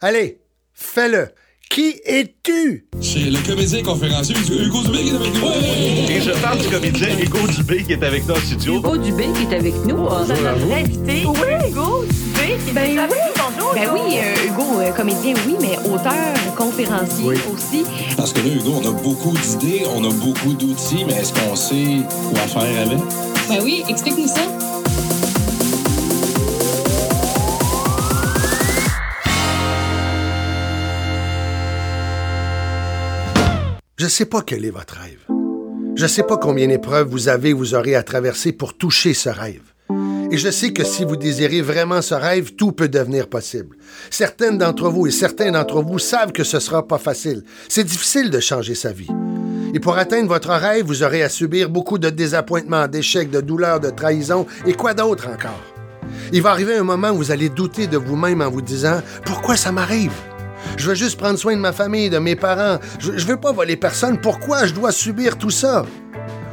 Allez, fais-le. Qui es-tu? C'est le comédien conférencier Hugo Dubé qui est avec nous. Et je parle du comédien Hugo Dubé qui est avec nous en studio. Hugo Dubé qui est avec nous. Bonjour notre invité. Oui, Hugo Dubé qui est Ben avec oui. nous. Bonjour. Ben oui, euh, Hugo, euh, comédien, oui, mais auteur, conférencier aussi. Parce que là, Hugo, on a beaucoup d'idées, on a beaucoup d'outils, mais est-ce qu'on sait quoi faire avec? Ben oui, explique-nous ça. Je sais pas quel est votre rêve. Je sais pas combien d'épreuves vous avez ou vous aurez à traverser pour toucher ce rêve. Et je sais que si vous désirez vraiment ce rêve, tout peut devenir possible. Certaines d'entre vous et certains d'entre vous savent que ce sera pas facile. C'est difficile de changer sa vie. Et pour atteindre votre rêve, vous aurez à subir beaucoup de désappointements, d'échecs, de douleurs, de trahisons et quoi d'autre encore. Il va arriver un moment où vous allez douter de vous-même en vous disant Pourquoi ça m'arrive? Je veux juste prendre soin de ma famille, de mes parents. Je, je veux pas voler personne. Pourquoi je dois subir tout ça?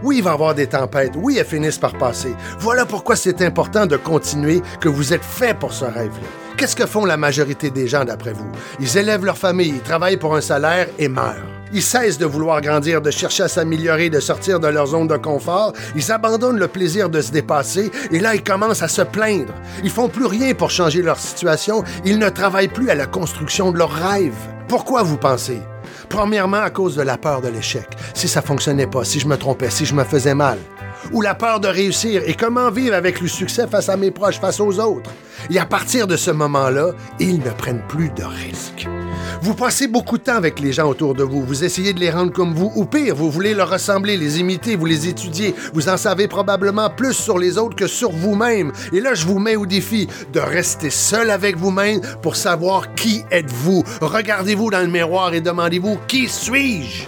Oui, il va y avoir des tempêtes. Oui, elles finissent par passer. Voilà pourquoi c'est important de continuer, que vous êtes fait pour ce rêve-là. Qu'est-ce que font la majorité des gens d'après vous? Ils élèvent leur famille, ils travaillent pour un salaire et meurent. Ils cessent de vouloir grandir, de chercher à s'améliorer, de sortir de leur zone de confort. Ils abandonnent le plaisir de se dépasser et là, ils commencent à se plaindre. Ils font plus rien pour changer leur situation. Ils ne travaillent plus à la construction de leurs rêves. Pourquoi vous pensez? Premièrement, à cause de la peur de l'échec. Si ça fonctionnait pas, si je me trompais, si je me faisais mal. Ou la peur de réussir et comment vivre avec le succès face à mes proches, face aux autres. Et à partir de ce moment-là, ils ne prennent plus de risques. Vous passez beaucoup de temps avec les gens autour de vous. Vous essayez de les rendre comme vous, ou pire, vous voulez leur ressembler, les imiter, vous les étudiez. Vous en savez probablement plus sur les autres que sur vous-même. Et là, je vous mets au défi de rester seul avec vous-même pour savoir qui êtes-vous. Regardez-vous dans le miroir et demandez-vous qui suis-je?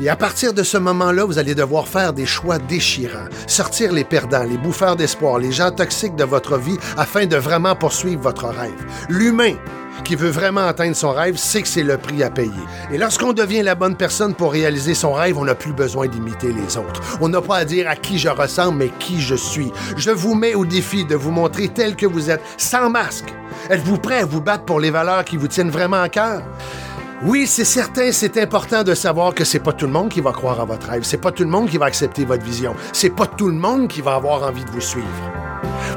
Et à partir de ce moment-là, vous allez devoir faire des choix déchirants, sortir les perdants, les bouffeurs d'espoir, les gens toxiques de votre vie afin de vraiment poursuivre votre rêve. L'humain qui veut vraiment atteindre son rêve sait que c'est le prix à payer. Et lorsqu'on devient la bonne personne pour réaliser son rêve, on n'a plus besoin d'imiter les autres. On n'a pas à dire à qui je ressemble, mais qui je suis. Je vous mets au défi de vous montrer tel que vous êtes, sans masque. Êtes-vous prêt à vous battre pour les valeurs qui vous tiennent vraiment à cœur? Oui, c'est certain, c'est important de savoir que c'est pas tout le monde qui va croire en votre rêve, c'est pas tout le monde qui va accepter votre vision, c'est pas tout le monde qui va avoir envie de vous suivre.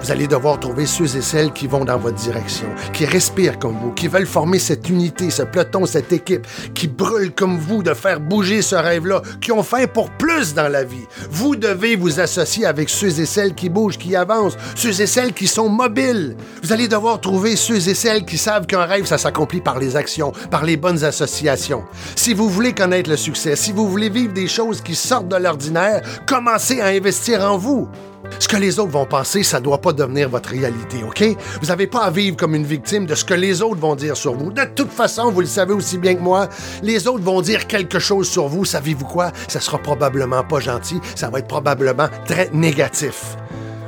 Vous allez devoir trouver ceux et celles qui vont dans votre direction, qui respirent comme vous, qui veulent former cette unité, ce peloton, cette équipe, qui brûlent comme vous de faire bouger ce rêve-là, qui ont faim pour plus dans la vie. Vous devez vous associer avec ceux et celles qui bougent, qui avancent, ceux et celles qui sont mobiles. Vous allez devoir trouver ceux et celles qui savent qu'un rêve, ça s'accomplit par les actions, par les bonnes associations. Si vous voulez connaître le succès, si vous voulez vivre des choses qui sortent de l'ordinaire, commencez à investir en vous. Ce que les autres vont penser, ça doit pas devenir votre réalité, OK? Vous n'avez pas à vivre comme une victime de ce que les autres vont dire sur vous. De toute façon, vous le savez aussi bien que moi, les autres vont dire quelque chose sur vous. Savez-vous quoi? Ça sera probablement pas gentil. Ça va être probablement très négatif.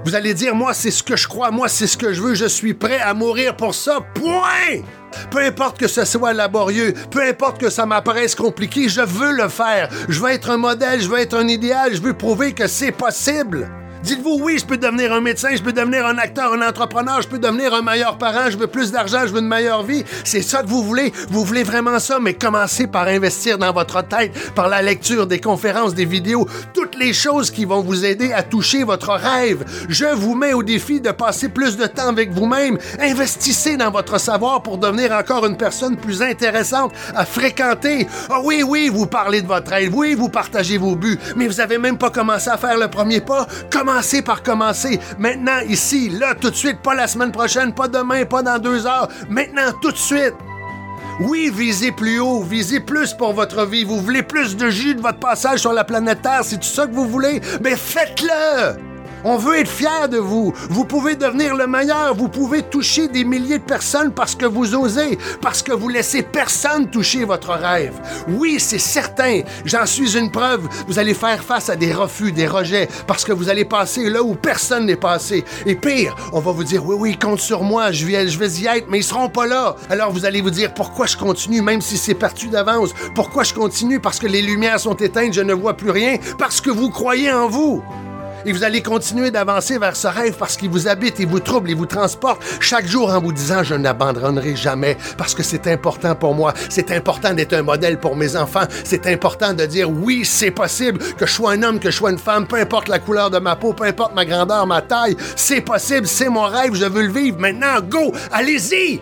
Vous allez dire, moi, c'est ce que je crois, moi, c'est ce que je veux, je suis prêt à mourir pour ça, point! Peu importe que ce soit laborieux, peu importe que ça m'apparaisse compliqué, je veux le faire. Je veux être un modèle, je veux être un idéal, je veux prouver que c'est possible. Dites-vous, oui, je peux devenir un médecin, je peux devenir un acteur, un entrepreneur, je peux devenir un meilleur parent, je veux plus d'argent, je veux une meilleure vie. C'est ça que vous voulez? Vous voulez vraiment ça, mais commencez par investir dans votre tête, par la lecture des conférences, des vidéos, toutes les choses qui vont vous aider à toucher votre rêve. Je vous mets au défi de passer plus de temps avec vous-même. Investissez dans votre savoir pour devenir encore une personne plus intéressante à fréquenter. Ah oui, oui, vous parlez de votre rêve, oui, vous partagez vos buts, mais vous avez même pas commencé à faire le premier pas. Commencez par commencer. Maintenant, ici, là, tout de suite, pas la semaine prochaine, pas demain, pas dans deux heures. Maintenant, tout de suite. Oui, visez plus haut, visez plus pour votre vie. Vous voulez plus de jus de votre passage sur la planète Terre, c'est tout ça que vous voulez? Mais faites-le! On veut être fiers de vous. Vous pouvez devenir le meilleur. Vous pouvez toucher des milliers de personnes parce que vous osez, parce que vous laissez personne toucher votre rêve. Oui, c'est certain. J'en suis une preuve. Vous allez faire face à des refus, des rejets, parce que vous allez passer là où personne n'est passé. Et pire, on va vous dire, oui, oui, compte sur moi, je vais, je vais y être, mais ils seront pas là. Alors vous allez vous dire, pourquoi je continue, même si c'est parti d'avance? Pourquoi je continue? Parce que les lumières sont éteintes, je ne vois plus rien, parce que vous croyez en vous. Et vous allez continuer d'avancer vers ce rêve parce qu'il vous habite, il vous trouble, il vous transporte chaque jour en vous disant je n'abandonnerai jamais parce que c'est important pour moi. C'est important d'être un modèle pour mes enfants. C'est important de dire oui, c'est possible que je sois un homme, que je sois une femme, peu importe la couleur de ma peau, peu importe ma grandeur, ma taille. C'est possible, c'est mon rêve, je veux le vivre. Maintenant, go, allez-y!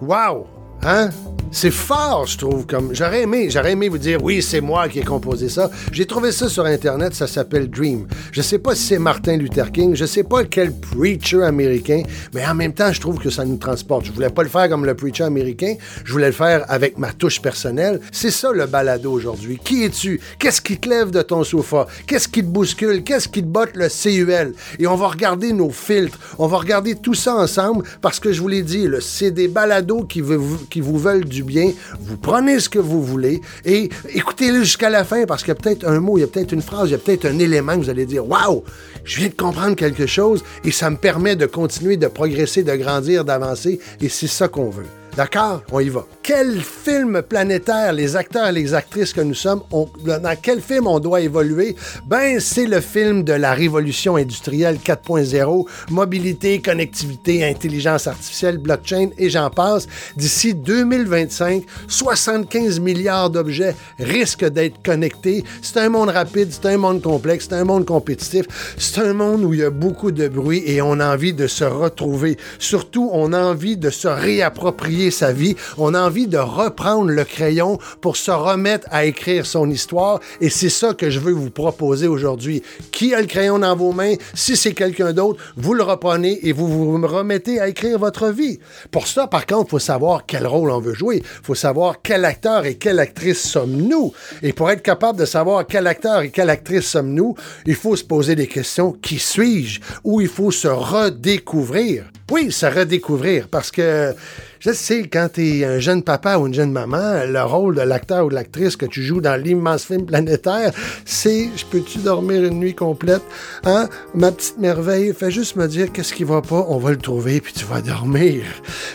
Wow! Hein? C'est fort, je trouve. Comme j'aurais aimé, j'aurais aimé vous dire oui, c'est moi qui ai composé ça. J'ai trouvé ça sur internet, ça s'appelle Dream. Je sais pas si c'est Martin Luther King, je sais pas quel preacher américain, mais en même temps, je trouve que ça nous transporte. Je voulais pas le faire comme le preacher américain, je voulais le faire avec ma touche personnelle. C'est ça le balado aujourd'hui. Qui es-tu? Qu'est-ce qui te lève de ton sofa? Qu'est-ce qui te bouscule? Qu'est-ce qui te botte le CUL Et on va regarder nos filtres, on va regarder tout ça ensemble parce que je vous l'ai dit, c'est des balados qui, qui vous veulent du bien. Vous prenez ce que vous voulez et écoutez-le jusqu'à la fin parce qu'il y a peut-être un mot, il y a peut-être une phrase, il y a peut-être un élément que vous allez dire Waouh, je viens de comprendre quelque chose et ça me permet de continuer de progresser, de grandir, d'avancer et c'est ça qu'on veut. D'accord? On y va. Quel film planétaire les acteurs et les actrices que nous sommes, dans quel film on doit évoluer? Ben, c'est le film de la révolution industrielle 4.0, mobilité, connectivité, intelligence artificielle, blockchain et j'en passe. D'ici 2025, 75 milliards d'objets risquent d'être connectés. C'est un monde rapide, c'est un monde complexe, c'est un monde compétitif, c'est un monde où il y a beaucoup de bruit et on a envie de se retrouver. Surtout, on a envie de se réapproprier sa vie. On a envie de reprendre le crayon pour se remettre à écrire son histoire. Et c'est ça que je veux vous proposer aujourd'hui. Qui a le crayon dans vos mains? Si c'est quelqu'un d'autre, vous le reprenez et vous vous remettez à écrire votre vie. Pour ça, par contre, il faut savoir quel rôle on veut jouer. Il faut savoir quel acteur et quelle actrice sommes-nous. Et pour être capable de savoir quel acteur et quelle actrice sommes-nous, il faut se poser des questions. Qui suis-je? Ou il faut se redécouvrir. Oui, se redécouvrir parce que je sais, quand tu es un jeune papa ou une jeune maman, le rôle de l'acteur ou de l'actrice que tu joues dans l'immense film planétaire, c'est je peux-tu dormir une nuit complète? Hein? Ma petite merveille, fais juste me dire qu'est-ce qui va pas, on va le trouver, puis tu vas dormir.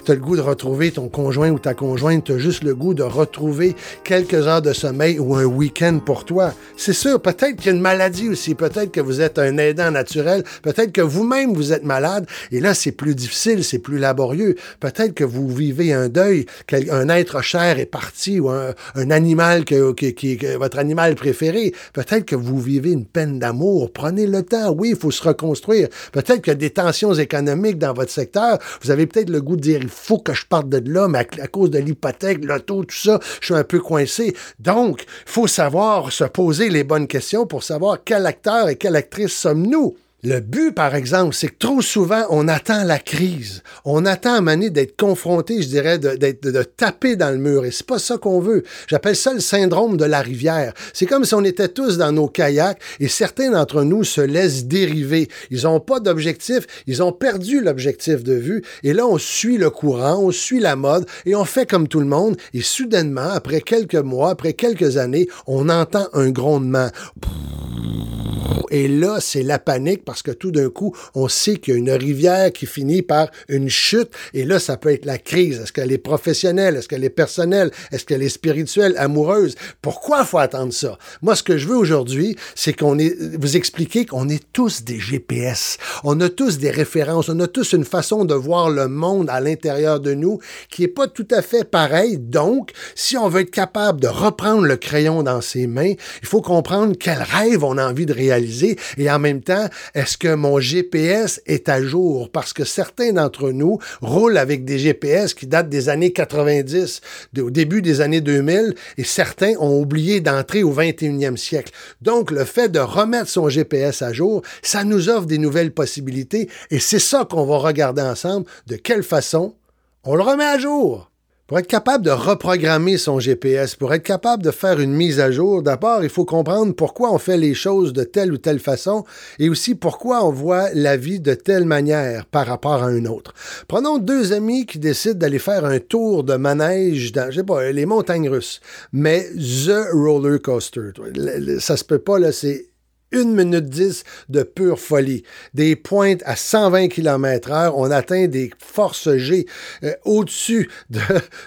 Tu as le goût de retrouver ton conjoint ou ta conjointe, tu juste le goût de retrouver quelques heures de sommeil ou un week-end pour toi. C'est sûr, peut-être qu'il y a une maladie aussi, peut-être que vous êtes un aidant naturel, peut-être que vous-même vous êtes malade, et là c'est plus difficile, c'est plus laborieux. Peut-être que vous vivez un deuil, qu'un être cher est parti ou un, animal que, qui est votre animal préféré. Peut-être que vous vivez une peine d'amour. Prenez le temps. Oui, il faut se reconstruire. Peut-être qu'il y a des tensions économiques dans votre secteur. Vous avez peut-être le goût de dire il faut que je parte de là, mais à, cause de l'hypothèque, l'auto, tout ça, je suis un peu coincé. Donc, il faut savoir se poser les bonnes questions pour savoir quel acteur et quelle actrice sommes-nous. Le but, par exemple, c'est que trop souvent, on attend la crise. On attend à Mané d'être confronté, je dirais, de, de, taper dans le mur. Et c'est pas ça qu'on veut. J'appelle ça le syndrome de la rivière. C'est comme si on était tous dans nos kayaks et certains d'entre nous se laissent dériver. Ils n'ont pas d'objectif. Ils ont perdu l'objectif de vue. Et là, on suit le courant, on suit la mode et on fait comme tout le monde. Et soudainement, après quelques mois, après quelques années, on entend un grondement. Et là, c'est la panique parce que tout d'un coup, on sait qu'il y a une rivière qui finit par une chute. Et là, ça peut être la crise. Est-ce qu'elle est professionnelle? Est-ce qu'elle est personnelle? Est-ce qu'elle est spirituelle, amoureuse? Pourquoi faut attendre ça? Moi, ce que je veux aujourd'hui, c'est qu'on est, vous expliquer qu'on est tous des GPS. On a tous des références. On a tous une façon de voir le monde à l'intérieur de nous qui est pas tout à fait pareil. Donc, si on veut être capable de reprendre le crayon dans ses mains, il faut comprendre quel rêve on a envie de réaliser et en même temps, est-ce que mon GPS est à jour? Parce que certains d'entre nous roulent avec des GPS qui datent des années 90, au début des années 2000, et certains ont oublié d'entrer au 21e siècle. Donc, le fait de remettre son GPS à jour, ça nous offre des nouvelles possibilités et c'est ça qu'on va regarder ensemble. De quelle façon on le remet à jour? Pour être capable de reprogrammer son GPS, pour être capable de faire une mise à jour, d'abord, il faut comprendre pourquoi on fait les choses de telle ou telle façon et aussi pourquoi on voit la vie de telle manière par rapport à une autre. Prenons deux amis qui décident d'aller faire un tour de manège dans, je sais pas, les montagnes russes, mais The Roller Coaster. Ça se peut pas, là, c'est une minute 10 de pure folie. Des pointes à 120 km heure. On atteint des forces G euh, au-dessus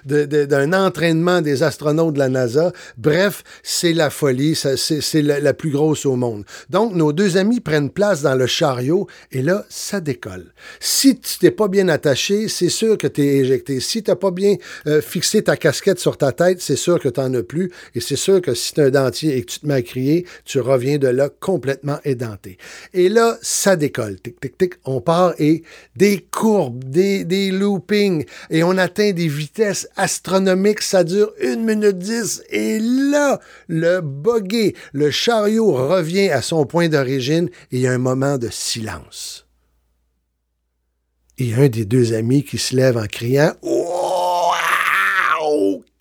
d'un entraînement des astronautes de la NASA. Bref, c'est la folie. C'est la, plus grosse au monde. Donc, nos deux amis prennent place dans le chariot et là, ça décolle. Si tu t'es pas bien attaché, c'est sûr que tu es éjecté. Si tu n'as pas bien euh, fixé ta casquette sur ta tête, c'est sûr que tu n'en as plus. Et c'est sûr que si tu un dentier et que tu te mets à crier, tu reviens de là édenté. Et là, ça décolle. Tic, tic, tic. On part et des courbes, des, loopings, et on atteint des vitesses astronomiques. Ça dure une minute dix. Et là, le buggy, le chariot revient à son point d'origine et il y a un moment de silence. Et un des deux amis qui se lève en criant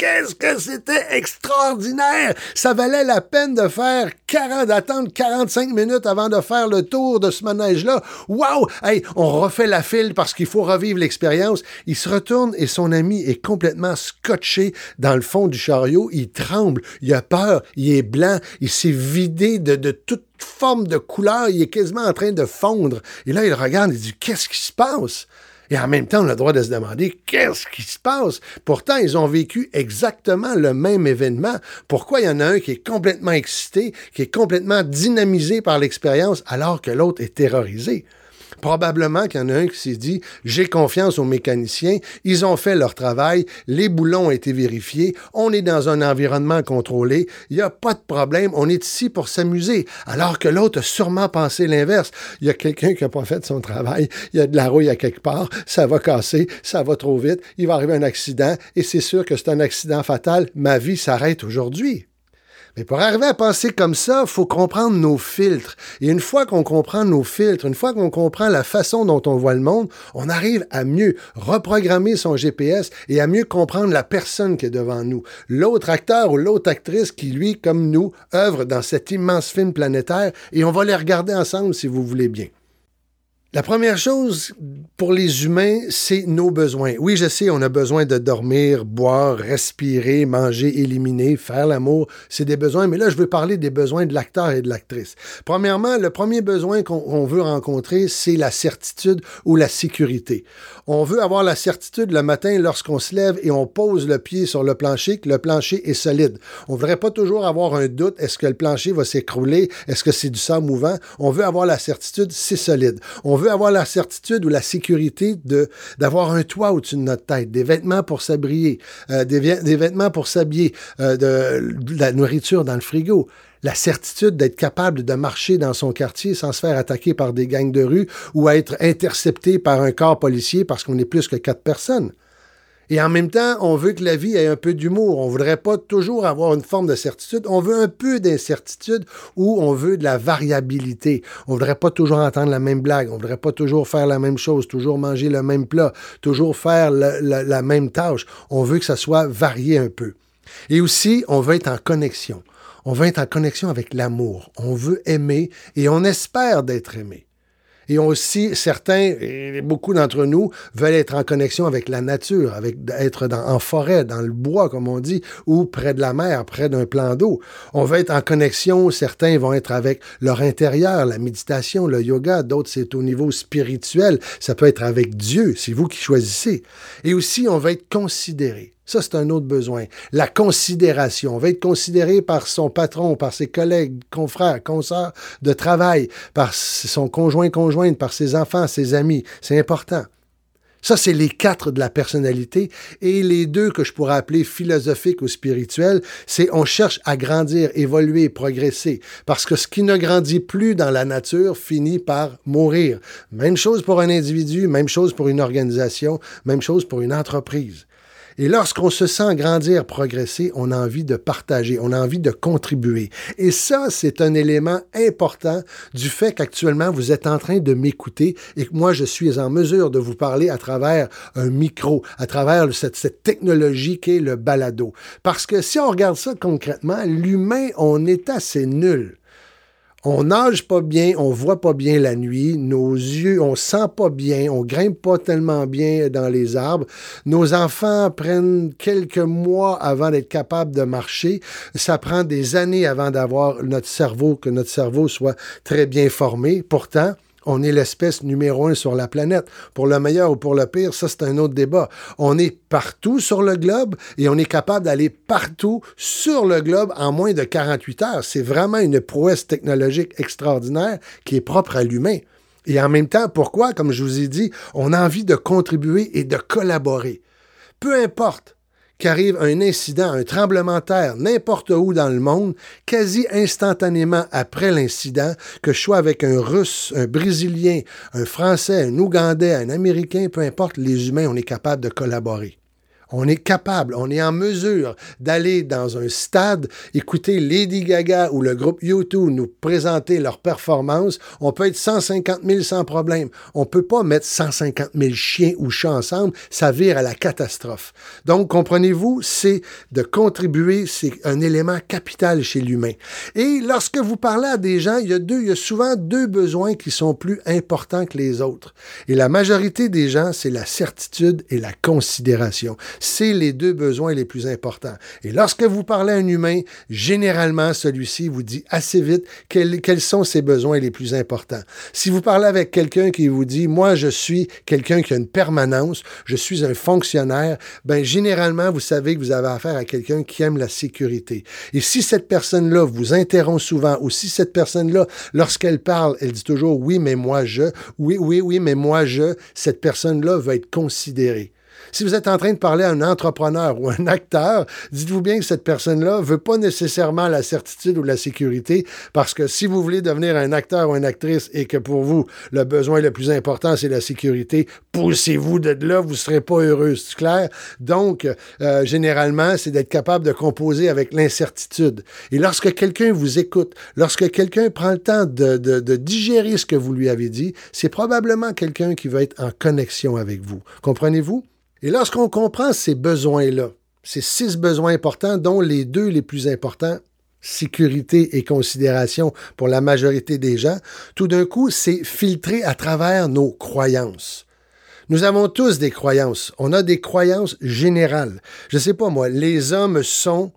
qu'est-ce que c'était extraordinaire! Ça valait la peine de faire 40, d'attendre 45 minutes avant de faire le tour de ce manège-là. Wow! Hey, on refait la file parce qu'il faut revivre l'expérience. Il se retourne et son ami est complètement scotché dans le fond du chariot. Il tremble, il a peur, il est blanc, il s'est vidé de, de toute forme de couleur, il est quasiment en train de fondre. Et là, il regarde, il dit, qu'est-ce qui se passe? Et en même temps, on a le droit de se demander qu'est-ce qui se passe? Pourtant, ils ont vécu exactement le même événement. Pourquoi il y en a un qui est complètement excité, qui est complètement dynamisé par l'expérience, alors que l'autre est terrorisé? Probablement qu'il y en a un qui s'est dit J'ai confiance aux mécaniciens, ils ont fait leur travail, les boulons ont été vérifiés, on est dans un environnement contrôlé, il n'y a pas de problème, on est ici pour s'amuser. Alors que l'autre a sûrement pensé l'inverse. Il y a quelqu'un qui n'a pas fait son travail, il y a de la rouille à quelque part, ça va casser, ça va trop vite, il va arriver un accident, et c'est sûr que c'est un accident fatal, ma vie s'arrête aujourd'hui. Mais pour arriver à penser comme ça, il faut comprendre nos filtres. Et une fois qu'on comprend nos filtres, une fois qu'on comprend la façon dont on voit le monde, on arrive à mieux reprogrammer son GPS et à mieux comprendre la personne qui est devant nous. L'autre acteur ou l'autre actrice qui, lui, comme nous, œuvre dans cet immense film planétaire et on va les regarder ensemble si vous voulez bien. La première chose pour les humains, c'est nos besoins. Oui, je sais, on a besoin de dormir, boire, respirer, manger, éliminer, faire l'amour. C'est des besoins, mais là, je veux parler des besoins de l'acteur et de l'actrice. Premièrement, le premier besoin qu'on veut rencontrer, c'est la certitude ou la sécurité. On veut avoir la certitude le matin lorsqu'on se lève et on pose le pied sur le plancher que le plancher est solide. On ne voudrait pas toujours avoir un doute, est-ce que le plancher va s'écrouler, est-ce que c'est du sang mouvant? On veut avoir la certitude, c'est solide. Avoir la certitude ou la sécurité de d'avoir un toit au-dessus de notre tête, des vêtements pour s'abrier, euh, des, vêtements pour s'habiller, euh, de, de la nourriture dans le frigo la certitude d'être capable de marcher dans son quartier sans se faire attaquer par des gangs de rue ou être intercepté par un corps policier parce qu'on est plus que quatre personnes. Et en même temps, on veut que la vie ait un peu d'humour. On voudrait pas toujours avoir une forme de certitude. On veut un peu d'incertitude ou on veut de la variabilité. On voudrait pas toujours entendre la même blague. On voudrait pas toujours faire la même chose, toujours manger le même plat, toujours faire la même tâche. On veut que ça soit varié un peu. Et aussi, on veut être en connexion. On veut être en connexion avec l'amour. On veut aimer et on espère d'être aimé. Et aussi, certains, et beaucoup d'entre nous, veulent être en connexion avec la nature, avec être dans, en forêt, dans le bois, comme on dit, ou près de la mer, près d'un plan d'eau. On veut être en connexion, certains vont être avec leur intérieur, la méditation, le yoga, d'autres c'est au niveau spirituel, ça peut être avec Dieu, c'est vous qui choisissez. Et aussi, on veut être considéré. Ça, c'est un autre besoin. La considération. On va être considéré par son patron, par ses collègues, confrères, consoeurs de travail, par son conjoint, conjointe, par ses enfants, ses amis. C'est important. Ça, c'est les quatre de la personnalité. Et les deux que je pourrais appeler philosophiques ou spirituels, c'est on cherche à grandir, évoluer, progresser. Parce que ce qui ne grandit plus dans la nature finit par mourir. Même chose pour un individu, même chose pour une organisation, même chose pour une entreprise. Et lorsqu'on se sent grandir, progresser, on a envie de partager, on a envie de contribuer. Et ça, c'est un élément important du fait qu'actuellement, vous êtes en train de m'écouter et que moi, je suis en mesure de vous parler à travers un micro, à travers cette, technologie qu'est le balado. Parce que si on regarde ça concrètement, l'humain, on est assez nul On nage pas bien, on voit pas bien la nuit, nos yeux, on sent pas bien, on grimpe pas tellement bien dans les arbres. Nos enfants prennent quelques mois avant d'être capables de marcher. Ça prend des années avant d'avoir notre cerveau, que notre cerveau soit très bien formé. Pourtant, on est l'espèce numéro un sur la planète. Pour le meilleur ou pour le pire, ça c'est un autre débat. On est partout sur le globe et on est capable d'aller partout sur le globe en moins de 48 heures. C'est vraiment une prouesse technologique extraordinaire qui est propre à l'humain. Et en même temps, pourquoi, comme je vous ai dit, on a envie de contribuer et de collaborer? Peu importe qu'arrive un incident, un tremblement de terre, n'importe où dans le monde, quasi instantanément après l'incident, que je sois avec un Russe, un Brésilien, un Français, un Ougandais, un Américain, peu importe, les humains, on est capable de collaborer. On est capable, on est en mesure d'aller dans un stade, écouter Lady Gaga ou le groupe U2 nous présenter leur performance. On peut être 150 000 sans problème. On peut pas mettre 150 000 chiens ou chats ensemble, ça vire à la catastrophe. Donc, comprenez-vous, c'est de contribuer, c'est un élément capital chez l'humain. Et lorsque vous parlez à des gens, il y a il y a souvent deux besoins qui sont plus importants que les autres. Et la majorité des gens, c'est la certitude et la considération c'est les deux besoins les plus importants. Et lorsque vous parlez à un humain, généralement, celui-ci vous dit assez vite quels, sont ses besoins les plus importants. Si vous parlez avec quelqu'un qui vous dit, moi, je suis quelqu'un qui a une permanence, je suis un fonctionnaire, ben, généralement, vous savez que vous avez affaire à quelqu'un qui aime la sécurité. Et si cette personne-là vous interrompt souvent, ou si cette personne-là, lorsqu'elle parle, elle dit toujours oui, mais moi je, oui, oui, oui, mais moi je, cette personne-là va être considérée. Si vous êtes en train de parler à un entrepreneur ou un acteur, dites-vous bien que cette personne-là ne veut pas nécessairement la certitude ou la sécurité, parce que si vous voulez devenir un acteur ou une actrice et que pour vous, le besoin le plus important, c'est la sécurité, poussez-vous de là, vous serez pas heureux, c'est clair? Donc, euh, généralement, c'est d'être capable de composer avec l'incertitude. Et lorsque quelqu'un vous écoute, lorsque quelqu'un prend le temps de, de digérer ce que vous lui avez dit, c'est probablement quelqu'un qui va être en connexion avec vous. Comprenez-vous? Et lorsqu'on comprend ces besoins-là, ces six besoins importants, dont les deux les plus importants, sécurité et considération pour la majorité des gens, tout d'un coup, c'est filtré à travers nos croyances. Nous avons tous des croyances. On a des croyances générales. Je ne sais pas moi, les hommes sont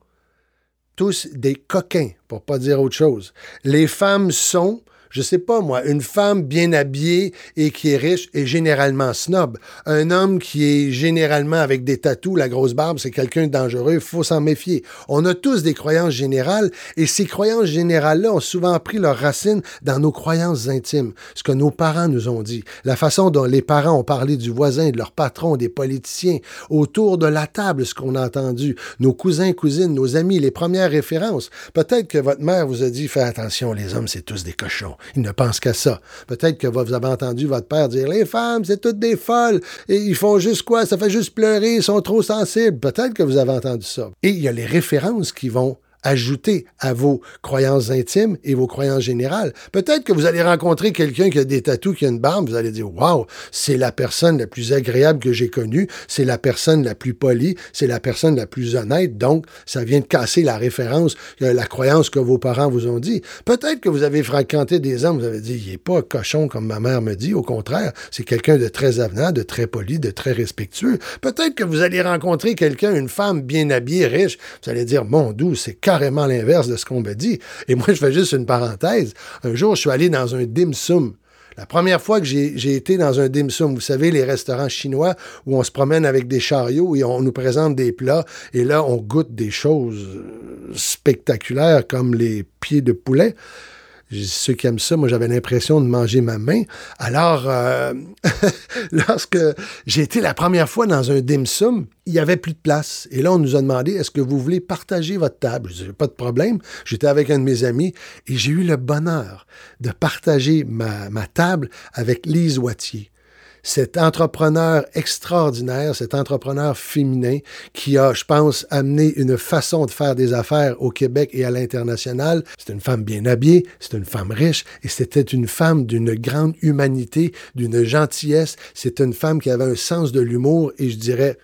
tous des coquins, pour pas dire autre chose. Les femmes sont je sais pas moi, une femme bien habillée et qui est riche est généralement snob. Un homme qui est généralement avec des tatous, la grosse barbe, c'est quelqu'un de dangereux, faut s'en méfier. On a tous des croyances générales et ces croyances générales-là ont souvent pris leurs racines dans nos croyances intimes, ce que nos parents nous ont dit, la façon dont les parents ont parlé du voisin, de leur patron, des politiciens, autour de la table, ce qu'on a entendu, nos cousins, cousines, nos amis, les premières références. Peut-être que votre mère vous a dit, fais attention, les hommes, c'est tous des cochons. Ils ne pensent qu'à ça. Peut-être que vous avez entendu votre père dire Les femmes, c'est toutes des folles. Et ils font juste quoi? Ça fait juste pleurer, ils sont trop sensibles. Peut-être que vous avez entendu ça. Et il y a les références qui vont ajouter à vos croyances intimes et vos croyances générales. Peut-être que vous allez rencontrer quelqu'un qui a des tatous, qui a une barbe, vous allez dire Waouh, c'est la personne la plus agréable que j'ai connue, c'est la personne la plus polie, c'est la personne la plus honnête. Donc, ça vient de casser la référence, euh, la croyance que vos parents vous ont dit. Peut-être que vous avez fréquenté des hommes, vous avez dit Il n'est pas cochon comme ma mère me dit. Au contraire, c'est quelqu'un de très avenant, de très poli, de très respectueux. Peut-être que vous allez rencontrer quelqu'un, une femme bien habillée, riche. Vous allez dire Mon doux, c'est carrément l'inverse de ce qu'on me dit. Et moi, je fais juste une parenthèse. Un jour, je suis allé dans un dim sum. La première fois que j'ai été dans un dim sum, vous savez, les restaurants chinois où on se promène avec des chariots et on nous présente des plats, et là, on goûte des choses spectaculaires comme les pieds de poulet ceux qui aiment ça, moi j'avais l'impression de manger ma main. Alors, euh, lorsque j'ai été la première fois dans un dim sum, il n'y avait plus de place. Et là, on nous a demandé, est-ce que vous voulez partager votre table? Je disais, pas de problème. J'étais avec un de mes amis et j'ai eu le bonheur de partager ma, table avec Lise Wattier cet entrepreneur extraordinaire, cet entrepreneur féminin qui a, je pense, amené une façon de faire des affaires au Québec et à l'international. C'est une femme bien habillée, c'est une femme riche et c'était une femme d'une grande humanité, d'une gentillesse. C'est une femme qui avait un sens de l'humour et je dirais,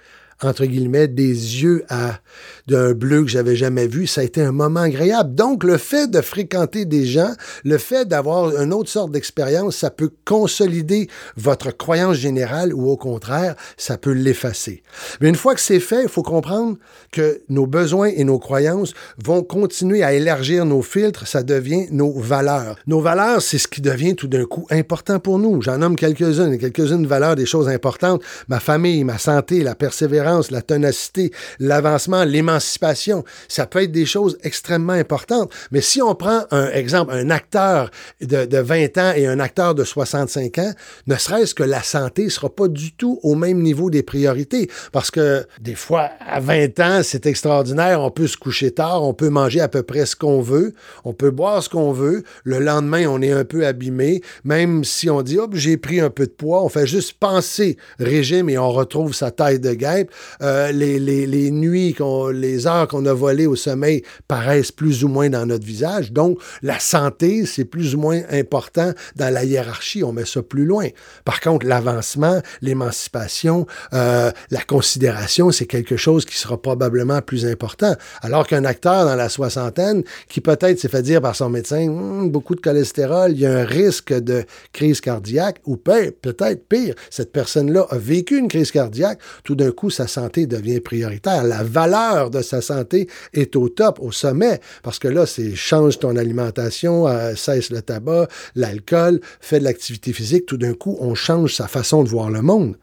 entre guillemets, des yeux à d'un bleu que j'avais jamais vu. Ça a été un moment agréable. Donc, le fait de fréquenter des gens, le fait d'avoir une autre sorte d'expérience, ça peut consolider votre croyance générale ou au contraire, ça peut l'effacer. Mais une fois que c'est fait, il faut comprendre que nos besoins et nos croyances vont continuer à élargir nos filtres. Ça devient nos valeurs. Nos valeurs, c'est ce qui devient tout d'un coup important pour nous. J'en nomme quelques-unes, quelques-unes valeurs, des choses importantes. Ma famille, ma santé, la persévérance, la ténacité, l'avancement, l'émancipation. Ça peut être des choses extrêmement importantes. Mais si on prend un exemple, un acteur de, de 20 ans et un acteur de 65 ans, ne serait-ce que la santé ne sera pas du tout au même niveau des priorités. Parce que des fois, à 20 ans, c'est extraordinaire. On peut se coucher tard, on peut manger à peu près ce qu'on veut, on peut boire ce qu'on veut. Le lendemain, on est un peu abîmé. Même si on dit, hop, j'ai pris un peu de poids, on fait juste penser régime et on retrouve sa taille de guêpe. Euh, les, les, les, nuits, les heures qu'on a volées au sommeil paraissent plus ou moins dans notre visage. Donc, la santé, c'est plus ou moins important dans la hiérarchie. On met ça plus loin. Par contre, l'avancement, l'émancipation, euh, la considération, c'est quelque chose qui sera probablement plus important. Alors qu'un acteur dans la soixantaine, qui peut-être s'est fait dire par son médecin, hum, beaucoup de cholestérol, il y a un risque de crise cardiaque, ou peut-être pire, cette personne-là a vécu une crise cardiaque, tout d'un coup, sa santé devient prioritaire. La valeur de sa santé est au top, au sommet, parce que là, c'est change ton alimentation, euh, cesse le tabac, l'alcool, fais de l'activité physique, tout d'un coup, on change sa façon de voir le monde.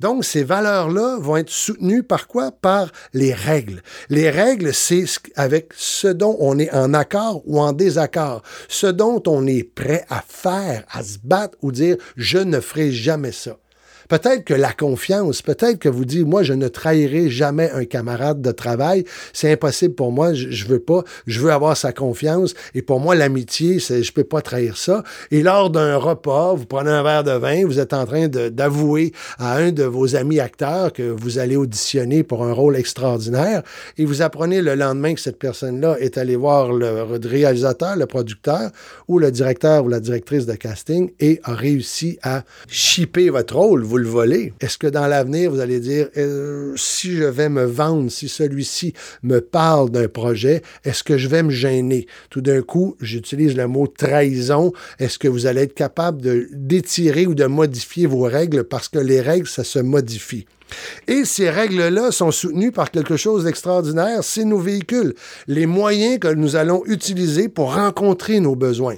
Donc, ces valeurs-là vont être soutenues par quoi? Par les règles. Les règles, c'est avec ce dont on est en accord ou en désaccord, ce dont on est prêt à faire, à se battre ou dire je ne ferai jamais ça. Peut-être que la confiance, peut-être que vous dites, moi, je ne trahirai jamais un camarade de travail. C'est impossible pour moi. Je, je, veux pas. Je veux avoir sa confiance. Et pour moi, l'amitié, c'est, je peux pas trahir ça. Et lors d'un repas, vous prenez un verre de vin, vous êtes en train d'avouer à un de vos amis acteurs que vous allez auditionner pour un rôle extraordinaire. Et vous apprenez le lendemain que cette personne-là est allée voir le réalisateur, le producteur ou le directeur ou la directrice de casting et a réussi à chipper votre rôle le volez. Est-ce que dans l'avenir, vous allez dire, euh, si je vais me vendre, si celui-ci me parle d'un projet, est-ce que je vais me gêner? Tout d'un coup, j'utilise le mot trahison. Est-ce que vous allez être capable d'étirer ou de modifier vos règles parce que les règles, ça se modifie? Et ces règles-là sont soutenues par quelque chose d'extraordinaire, c'est nos véhicules, les moyens que nous allons utiliser pour rencontrer nos besoins.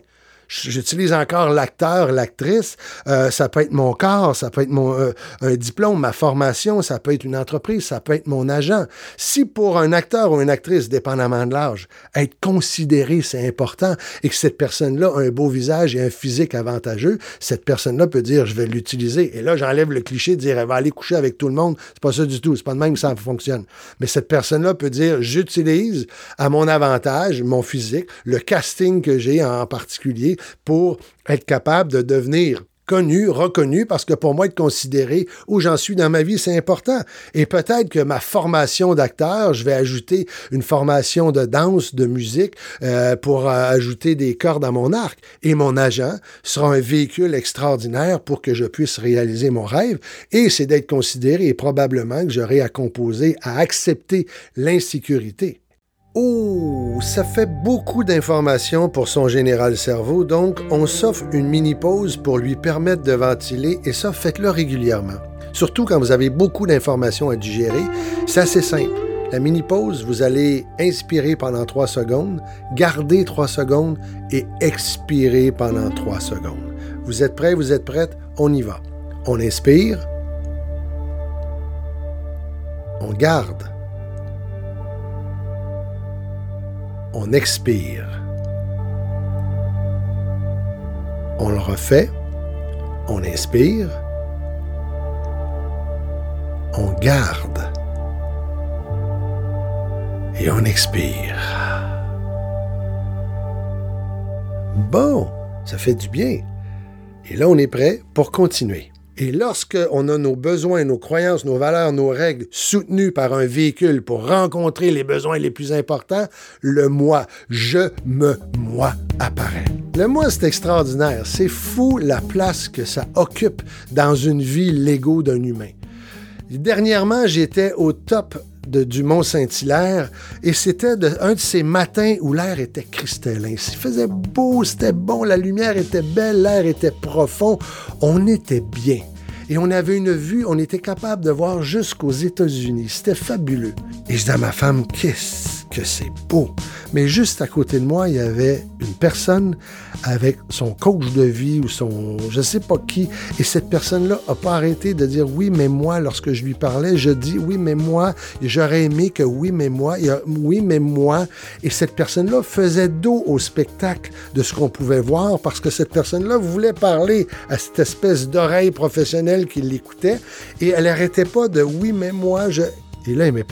J'utilise encore l'acteur, l'actrice. Euh, ça peut être mon corps, ça peut être mon euh, un diplôme, ma formation, ça peut être une entreprise, ça peut être mon agent. Si pour un acteur ou une actrice, dépendamment de l'âge, être considéré, c'est important, et que cette personne-là a un beau visage et un physique avantageux, cette personne-là peut dire, je vais l'utiliser. Et là, j'enlève le cliché de dire, elle va aller coucher avec tout le monde. C'est pas ça du tout. C'est pas de même que ça fonctionne. Mais cette personne-là peut dire, j'utilise à mon avantage mon physique, le casting que j'ai en particulier, pour être capable de devenir connu, reconnu, parce que pour moi, être considéré où j'en suis dans ma vie, c'est important. Et peut-être que ma formation d'acteur, je vais ajouter une formation de danse, de musique, euh, pour euh, ajouter des cordes à mon arc. Et mon agent sera un véhicule extraordinaire pour que je puisse réaliser mon rêve. Et c'est d'être considéré et probablement que j'aurai à composer, à accepter l'insécurité. Oh, ça fait beaucoup d'informations pour son général cerveau, donc on s'offre une mini-pause pour lui permettre de ventiler, et ça, faites-le régulièrement. Surtout quand vous avez beaucoup d'informations à digérer, c'est assez simple. La mini-pause, vous allez inspirer pendant 3 secondes, garder 3 secondes et expirer pendant 3 secondes. Vous êtes prêts, vous êtes prête? On y va. On inspire. On garde. On expire. On le refait, on inspire, on garde et on expire. Bon, ça fait du bien. Et là, on est prêt pour continuer. Et lorsqu'on a nos besoins, nos croyances, nos valeurs, nos règles soutenues par un véhicule pour rencontrer les besoins les plus importants, le moi, je me moi apparaît. Le moi, c'est extraordinaire. C'est fou la place que ça occupe dans une vie légaux d'un humain. Dernièrement, j'étais au top de, du Mont Saint-Hilaire et c'était un de ces matins où l'air était cristallin. Il faisait beau, c'était bon, la lumière était belle, l'air était profond. On était bien. Et on avait une vue, on était capable de voir jusqu'aux États-Unis. C'était fabuleux. Et je dis à ma femme, qu'est-ce que c'est beau. Mais juste à côté de moi, il y avait une personne avec son coach de vie ou son je sais pas qui. Et cette personne-là a pas arrêté de dire oui, mais moi, lorsque je lui parlais, je dis oui, mais moi, j'aurais aimé que oui, mais moi, oui, mais moi. Et cette personne-là faisait dos au spectacle de ce qu'on pouvait voir parce que cette personne-là voulait parler à cette espèce d'oreille professionnelle qui l'écoutait et elle arrêtait pas de oui, mais moi, je. Là, mais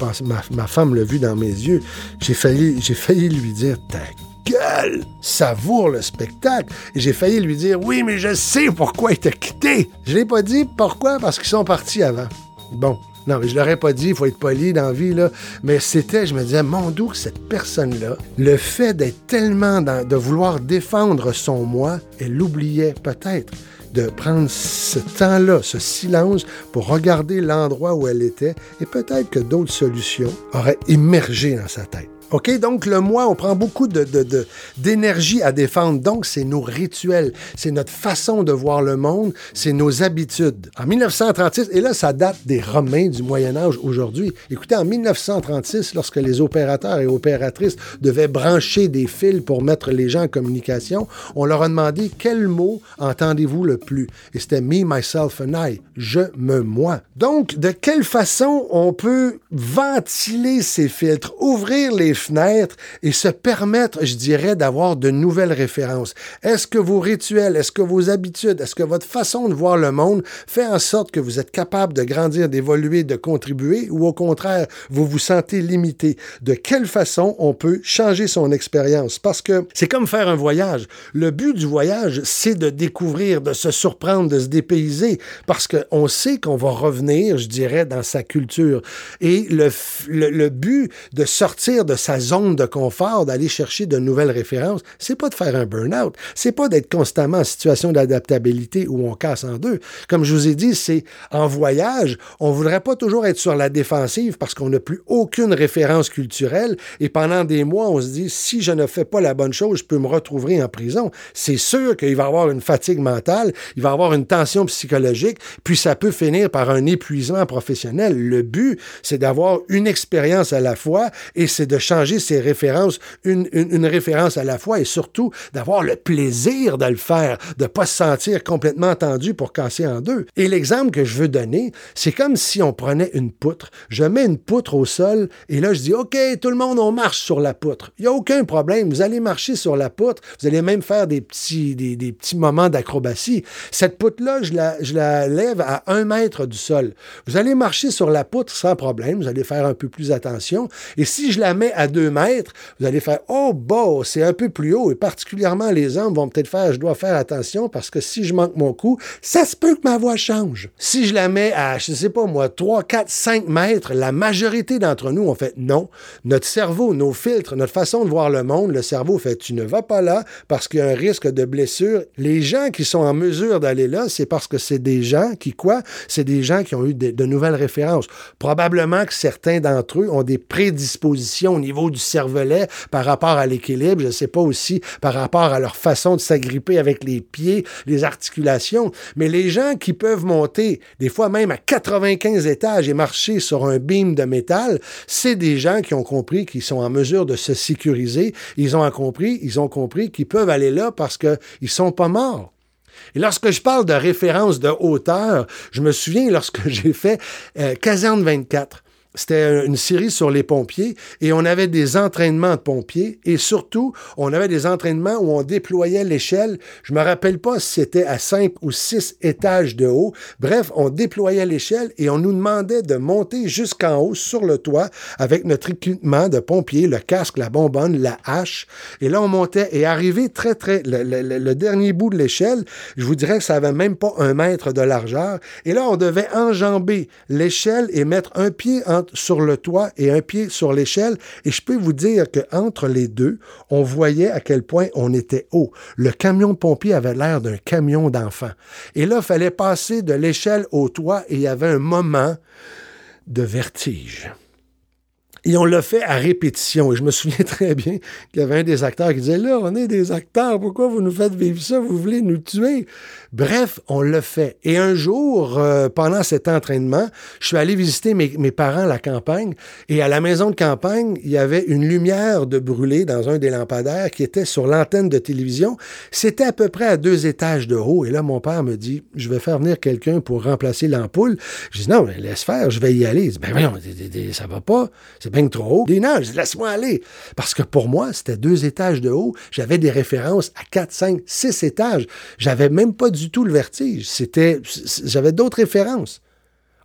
ma, femme l'a vu dans mes yeux. J'ai failli, j'ai failli lui dire ta gueule, savoure le spectacle. Et j'ai failli lui dire oui, mais je sais pourquoi il t'a quitté. Je l'ai pas dit pourquoi parce qu'ils sont partis avant. Bon. Non, mais je l'aurais pas dit, il faut être poli dans la vie, là. Mais c'était, je me disais, mon doux, cette personne-là, le fait d'être tellement dans- de vouloir défendre son moi, elle oubliait peut-être de prendre ce temps-là, ce silence, pour regarder l'endroit où elle était, et peut-être que d'autres solutions auraient émergé dans sa tête. OK? Donc, le moi, on prend beaucoup de, de- de- d'énergie à défendre. Donc, c'est nos rituels, c'est notre façon de voir le monde, c'est nos habitudes. En 1936, et là, ça date des Romains du Moyen Âge aujourd'hui. Écoutez, en 1936, lorsque les opérateurs et opératrices devaient brancher des fils pour mettre les gens en communication, on leur a demandé quel mot entendez-vous le plus? Et c'était me, myself and I. Je, me, moi. Donc, de quelle façon on peut ventiler ces filtres, ouvrir les fenêtres et se permettre, je dirais, d'avoir de nouvelles références? Est-ce que vos rituels, est-ce que vos habitudes, est-ce que votre façon de voir le monde fait en sorte que vous êtes capable de grandir, d'évoluer, de contribuer ou au contraire, vous vous sentez limité? De quelle façon on peut changer son expérience? Parce que c'est comme faire un voyage. Le but du voyage, c'est de découvrir, de se surprendre, de se dépayser parce qu'on sait qu'on va revenir, je dirais, dans sa culture. Et le, le but de sortir de sa zone de confort, d'aller chercher de nouvelles références, c'est pas de faire un burn-out, c'est pas d'être constamment en situation d'adaptabilité où on casse en deux. Comme je vous ai dit, c'est en voyage, on voudrait pas toujours être sur la défensive parce qu'on n'a plus aucune référence culturelle et pendant des mois, on se dit si je ne fais pas la bonne chose, je peux me retrouver en prison. C'est sûr qu'il va y avoir une fatigue mentale, il va y avoir une tension psychologique, puis ça peut finir par un épuisement professionnel. Le but, c'est d'avoir une expérience à la fois et c'est de changer ses références, une, une- référence à la fois et surtout d'avoir le plaisir de le faire, de pas se sentir complètement tendu pour casser en deux. Et l'exemple que je veux donner, c'est comme si on prenait une poutre, je mets une poutre au sol et là je dis OK, tout le monde on marche sur la poutre. Il y a aucun problème, vous allez marcher sur la poutre, vous allez même faire des petits des, des petits moments d'acrobatie. Cette poutre là, je la je la lève à un mètre du sol. Vous allez marcher sur la poutre sans problème, vous allez faire un peu plus attention. Et si je la mets à deux mètres, vous allez faire Oh, bon, c'est un peu plus haut. Et particulièrement les hommes vont peut-être faire Je dois faire attention parce que si je manque mon coup, ça se peut que ma voix change. Si je la mets à, je sais pas moi, 3, 4, 5 mètres, la majorité d'entre nous ont fait non. Notre cerveau, nos filtres, notre façon de voir le monde, le cerveau fait Tu ne vas pas là parce qu'il y a un risque de blessure. Les gens qui sont en mesure d'aller là, c'est parce que c'est des gens qui, quoi? C'est des gens qui ont eu de, de nouvelles références. Probablement que certains d'entre eux ont des prédispositions au niveau du cervelet par rapport à l'équilibre, je ne sais pas aussi par rapport à leur façon de s'agripper avec les pieds, les articulations. Mais les gens qui peuvent monter, des fois même à 95 étages et marcher sur un beam de métal, c'est des gens qui ont compris qu'ils sont en mesure de se sécuriser. Ils ont compris, ils ont compris qu'ils peuvent aller là parce qu'ils ne sont pas morts. Et lorsque je parle de référence de hauteur, je me souviens lorsque j'ai fait euh, Caserne 24. C'était une série sur les pompiers et on avait des entraînements de pompiers et surtout, on avait des entraînements où on déployait l'échelle. Je me rappelle pas si c'était à cinq ou six étages de haut. Bref, on déployait l'échelle et on nous demandait de monter jusqu'en haut sur le toit avec notre équipement de pompier, le casque, la bonbonne, la hache. Et là, on montait et arrivé très, très, le, dernier bout de l'échelle, je vous dirais que ça avait même pas un mètre de largeur. Et là, on devait enjamber l'échelle et mettre un pied sur le toit et un pied sur l'échelle. Et je peux vous dire que entre les deux, on voyait à quel point on était haut. Le camion pompier avait l'air d'un camion d'enfant. Et là, il fallait passer de l'échelle au toit et il y avait un moment de vertige. Et on l'a fait à répétition. Et je me souviens très bien qu'il y avait un des acteurs qui disait Là, on est des acteurs, pourquoi vous nous faites vivre ça? Vous voulez nous tuer? Bref, on l'a fait. Et un jour, euh, pendant cet entraînement, je suis allé visiter mes, mes, parents à la campagne. Et à la maison de campagne, il y avait une lumière de brûlé dans un des lampadaires qui était sur l'antenne de télévision. C'était à peu près à deux étages de haut. Et là, mon père me dit Je vais faire venir quelqu'un pour remplacer l'ampoule. Je dis Non, mais laisse faire, je vais y aller. Ben voyons, ça va pas. Bien trop haut. Des nages, laisse-moi aller. Parce que pour moi, c'était deux étages de haut. J'avais des références à quatre, cinq, six étages. J'avais même pas du tout le vertige. C'était, j'avais d'autres références.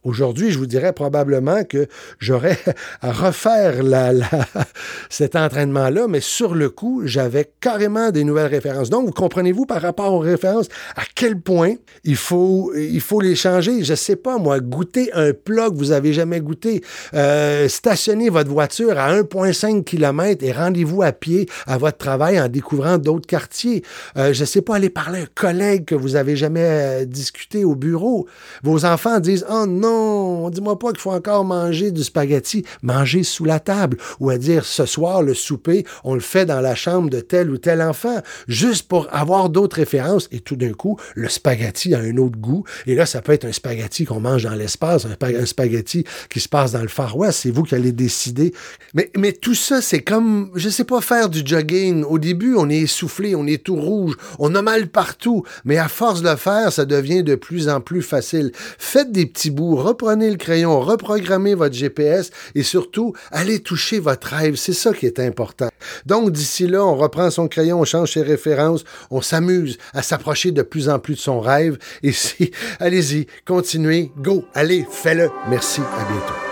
Aujourd'hui, je vous dirais probablement que j'aurais à refaire cet entraînement-là, mais sur le coup, j'avais carrément des nouvelles références. Donc, vous comprenez-vous par rapport aux références à quel point il faut, il faut les changer? Je ne sais pas, moi, goûter un plat que vous avez jamais goûté, euh, stationner votre voiture à 1,5 km et rendez-vous à pied à votre travail en découvrant d'autres quartiers. Euh, je ne sais pas, aller parler à un collègue que vous avez jamais euh, discuté au bureau. Vos enfants disent, oh non, non, dis-moi pas qu'il faut encore manger du spaghetti, manger sous la table, ou à dire ce soir, le souper, on le fait dans la chambre de tel ou tel enfant, juste pour avoir d'autres références. Et tout d'un coup, le spaghetti a un autre goût. Et là, ça peut être un spaghetti qu'on mange dans l'espace, un, spaghetti qui se passe dans le Far West. C'est vous qui allez décider. Mais, mais tout ça, c'est comme, je sais pas, faire du jogging. Au début, on est essoufflé, on est tout rouge, on a mal partout. Mais à force de faire, ça devient de plus en plus facile. Faites des petits bouts reprenez le crayon, reprogrammez votre GPS et surtout, allez toucher votre rêve. C'est ça qui est important. Donc, d'ici là, on reprend son crayon, on change ses références, on s'amuse à s'approcher de plus en plus de son rêve. Et si, allez-y, continuez, go, allez, fais-le. Merci, à bientôt.